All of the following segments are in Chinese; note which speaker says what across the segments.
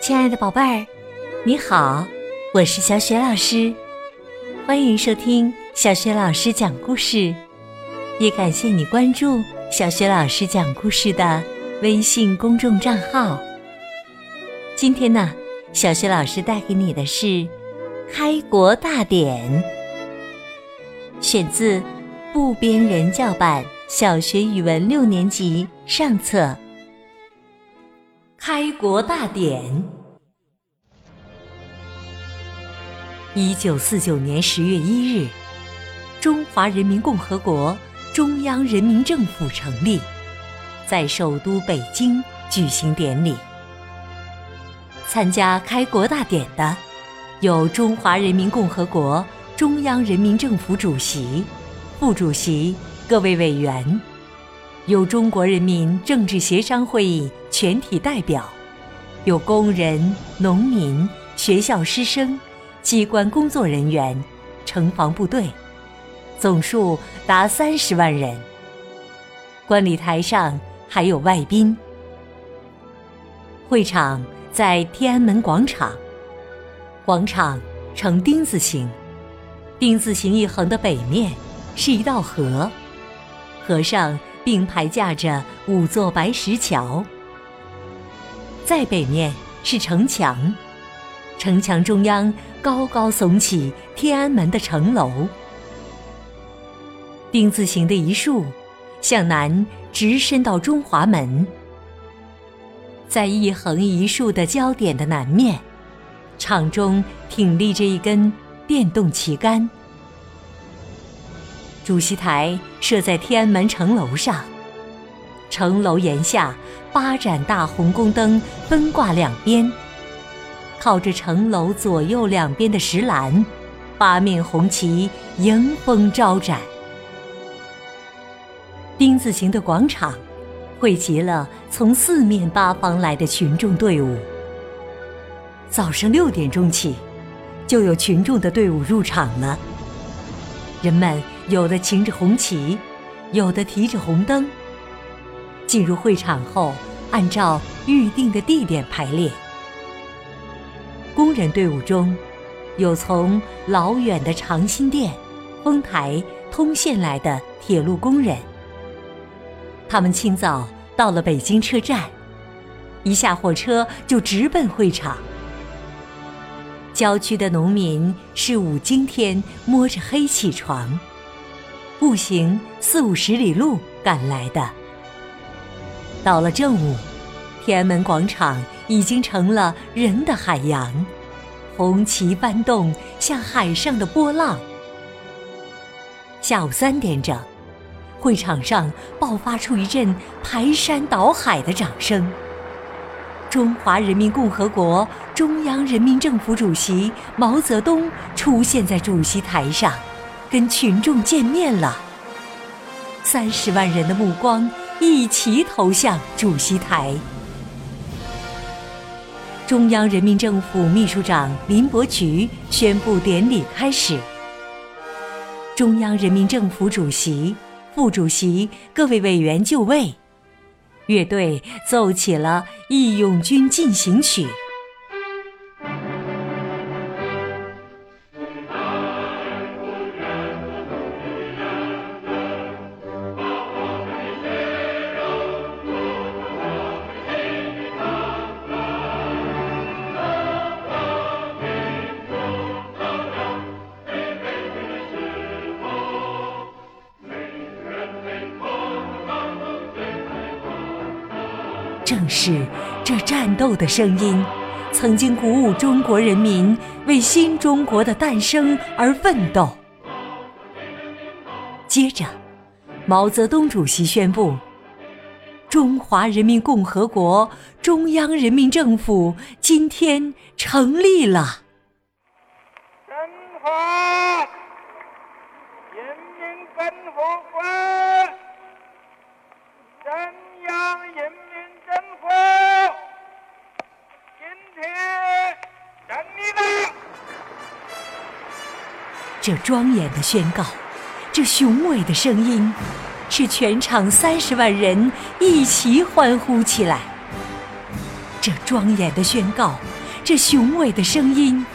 Speaker 1: 亲爱的宝贝儿，你好，我是小雪老师，欢迎收听小雪老师讲故事，也感谢你关注小雪老师讲故事的微信公众账号。今天呢，小雪老师带给你的是《开国大典》，选自部编人教版小学语文六年级上册。开国大典。一九四九年十月一日，中华人民共和国中央人民政府成立，在首都北京举行典礼。参加开国大典的有中华人民共和国中央人民政府主席、副主席、各位委员。有中国人民政治协商会议全体代表，有工人、农民、学校师生、机关工作人员、城防部队，总数达三十万人。观礼台上还有外宾。会场在天安门广场，广场呈丁字形，丁字形一横的北面是一道河，河上。并排架着五座白石桥，在北面是城墙，城墙中央高高耸起天安门的城楼。丁字形的一竖向南直伸到中华门，在一横一竖的交点的南面，场中挺立着一根电动旗杆。主席台设在天安门城楼上，城楼檐下八盏大红宫灯分挂两边，靠着城楼左右两边的石栏，八面红旗迎风招展。丁字形的广场汇集了从四面八方来的群众队伍。早上六点钟起，就有群众的队伍入场了。人们有的擎着红旗，有的提着红灯。进入会场后，按照预定的地点排列。工人队伍中，有从老远的长辛店、丰台、通县来的铁路工人。他们清早到了北京车站，一下火车就直奔会场。郊区的农民是五更天摸着黑起床，步行四五十里路赶来的。到了正午，天安门广场已经成了人的海洋，红旗翻动，像海上的波浪。下午三点整，会场上爆发出一阵排山倒海的掌声。中华人民共和国中央人民政府主席毛泽东出现在主席台上，跟群众见面了。三十万人的目光一齐投向主席台。中央人民政府秘书长林伯渠宣布典礼开始。中央人民政府主席、副主席、各位委员就位。乐队奏起了《义勇军进行曲》。正是这战斗的声音，曾经鼓舞中国人民为新中国的诞生而奋斗。接着，毛泽东主席宣布：“中华人民共和国中央人民政府今天成立了。”
Speaker 2: 中华人民共和国中央人民。政府今天成立了。
Speaker 1: 这庄严的宣告，这雄伟的声音，使全场三十万人一齐欢呼起来。这庄严的宣告，这雄伟的声音，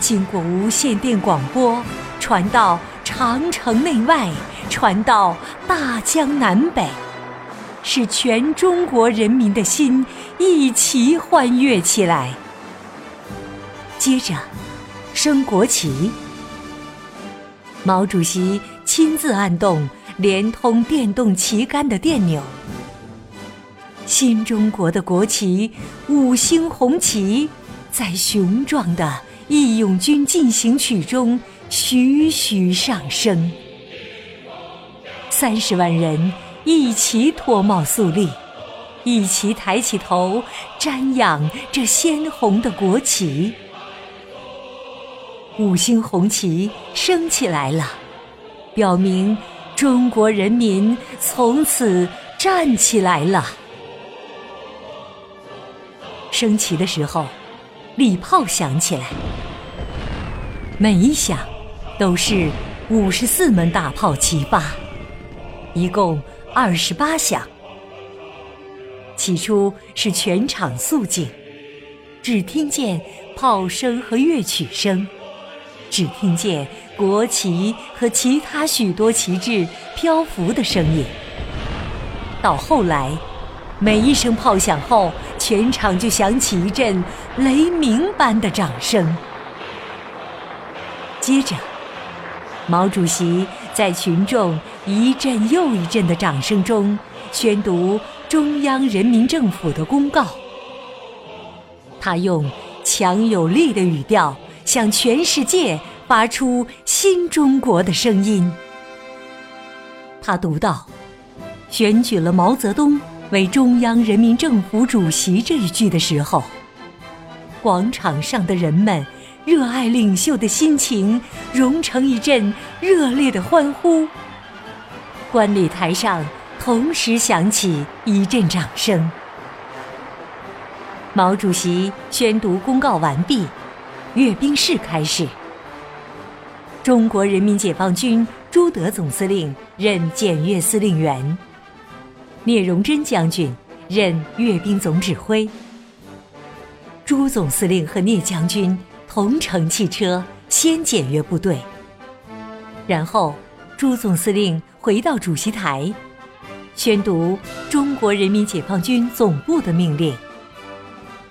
Speaker 1: 经过无线电广播，传到长城内外，传到大江南北，使全中国人民的心一齐欢悦起来。接着，升国旗，毛主席亲自按动连通电动旗杆的电钮。新中国的国旗五星红旗，在雄壮的《义勇军进行曲》中徐徐上升。三十万人一齐脱帽肃立，一齐抬起头瞻仰这鲜红的国旗。五星红旗升起来了，表明中国人民从此站起来了。升旗的时候，礼炮响起来，每一响都是五十四门大炮齐发，一共二十八响。起初是全场肃静，只听见炮声和乐曲声，只听见国旗和其他许多旗帜漂浮的声音。到后来。每一声炮响后，全场就响起一阵雷鸣般的掌声。接着，毛主席在群众一阵又一阵的掌声中宣读中央人民政府的公告。他用强有力的语调向全世界发出新中国的声音。他读到：“选举了毛泽东。”为中央人民政府主席这一句的时候，广场上的人们热爱领袖的心情融成一阵热烈的欢呼。观礼台上同时响起一阵掌声。毛主席宣读公告完毕，阅兵式开始。中国人民解放军朱德总司令任检阅司令员。聂荣臻将军任阅兵总指挥，朱总司令和聂将军同乘汽车先检阅部队，然后朱总司令回到主席台，宣读中国人民解放军总部的命令。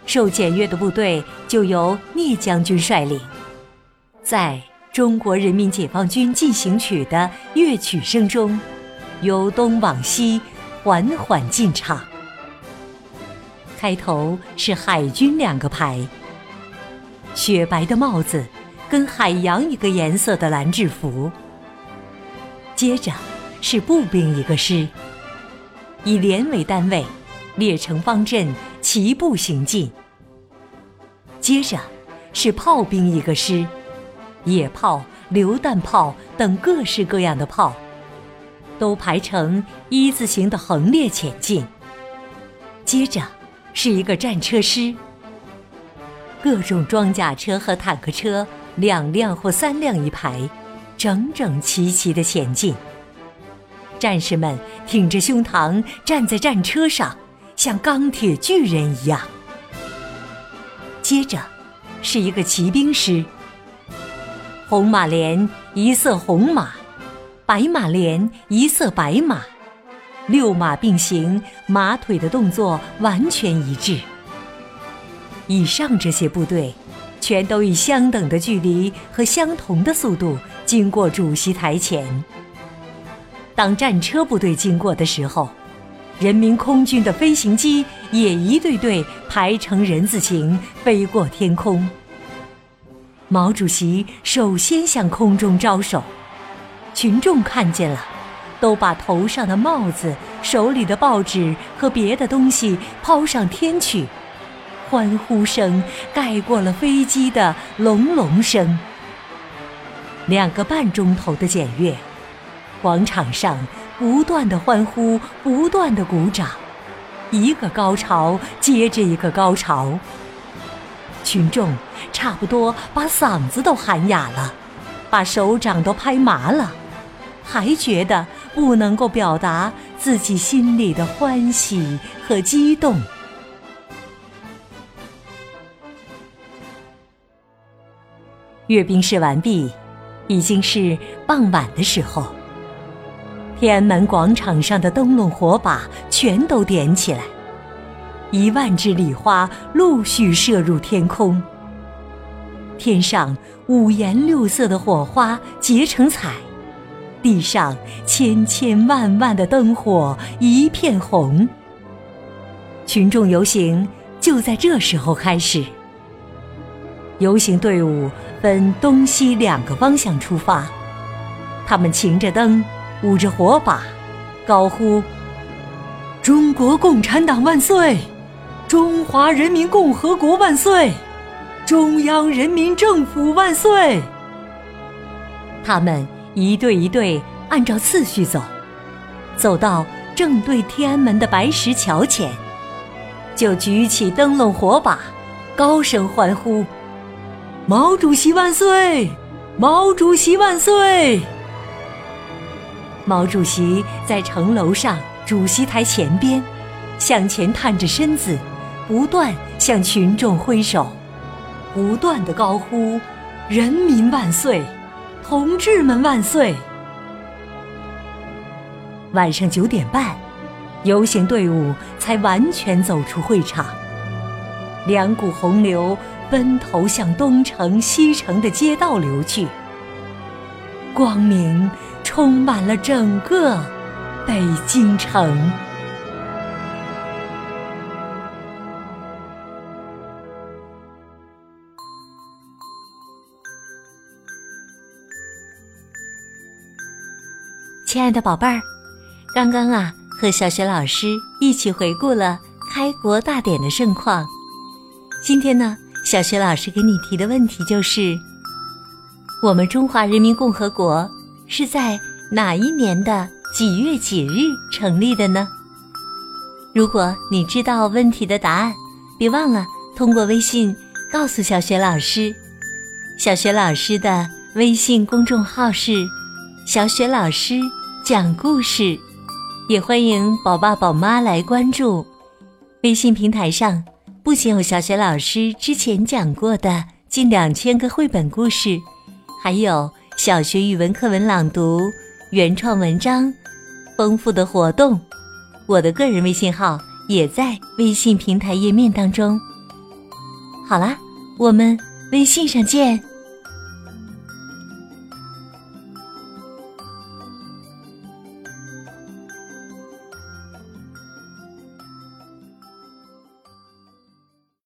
Speaker 1: 受检阅的部队就由聂将军率领，在中国人民解放军进行曲的乐曲声中，由东往西。缓缓进场，开头是海军两个排，雪白的帽子，跟海洋一个颜色的蓝制服。接着是步兵一个师，以连为单位，列成方阵，齐步行进。接着是炮兵一个师，野炮、榴弹炮等各式各样的炮。都排成一字形的横列前进。接着是一个战车师，各种装甲车和坦克车两辆或三辆一排，整整齐齐的前进。战士们挺着胸膛站在战车上，像钢铁巨人一样。接着是一个骑兵师，红马连一色红马。白马连一色白马，六马并行，马腿的动作完全一致。以上这些部队，全都以相等的距离和相同的速度经过主席台前。当战车部队经过的时候，人民空军的飞行机也一队队排成人字形飞过天空。毛主席首先向空中招手。群众看见了，都把头上的帽子、手里的报纸和别的东西抛上天去，欢呼声盖过了飞机的隆隆声。两个半钟头的检阅，广场上不断的欢呼不断的鼓掌。一个高潮接着一个高潮。群众差不多把嗓子都喊哑了把手掌都拍麻了还觉得不能够表达自己心里的欢喜和激动。阅兵式完毕已经是傍晚的时候。天安门广场上的灯笼火把全都点起来，一万支礼花陆续射入天空。天上五颜六色的火花结成彩，地上千千万万的灯火一片红。群众游行就在这时候开始。游行队伍分东西两个方向出发，他们擎着灯，舞着火把，高呼：“中国共产党万岁！中华人民共和国万岁！中央人民政府万岁！”他们一队一队按照次序走，走到正对天安门的白石桥前，就举起灯笼火把，高声欢呼。毛主席万岁！毛主席万岁！毛主席在城楼上主席台前边，向前探着身子，不断向群众挥手，不断的高呼：“人民万岁！同志们万岁！”晚上九点半，游行队伍才完全走出会场，两股洪流。奔头向东城、西城的街道流去，光明充满了整个北京城。亲爱的宝贝儿，刚刚啊，和小雪老师一起回顾了开国大典的盛况。今天呢？小学老师给你提的问题就是：我们中华人民共和国是在哪一年的几月几日成立的呢？如果你知道问题的答案，别忘了通过微信告诉小雪老师。小雪老师的微信公众号是“小雪老师讲故事”，也欢迎宝爸宝妈来关注。微信平台上。不仅有小雪老师之前讲过的近两千个绘本故事，还有小学语文课文朗读、原创文章、丰富的活动。我的个人微信号也在微信平台页面当中。好啦，我们微信上见。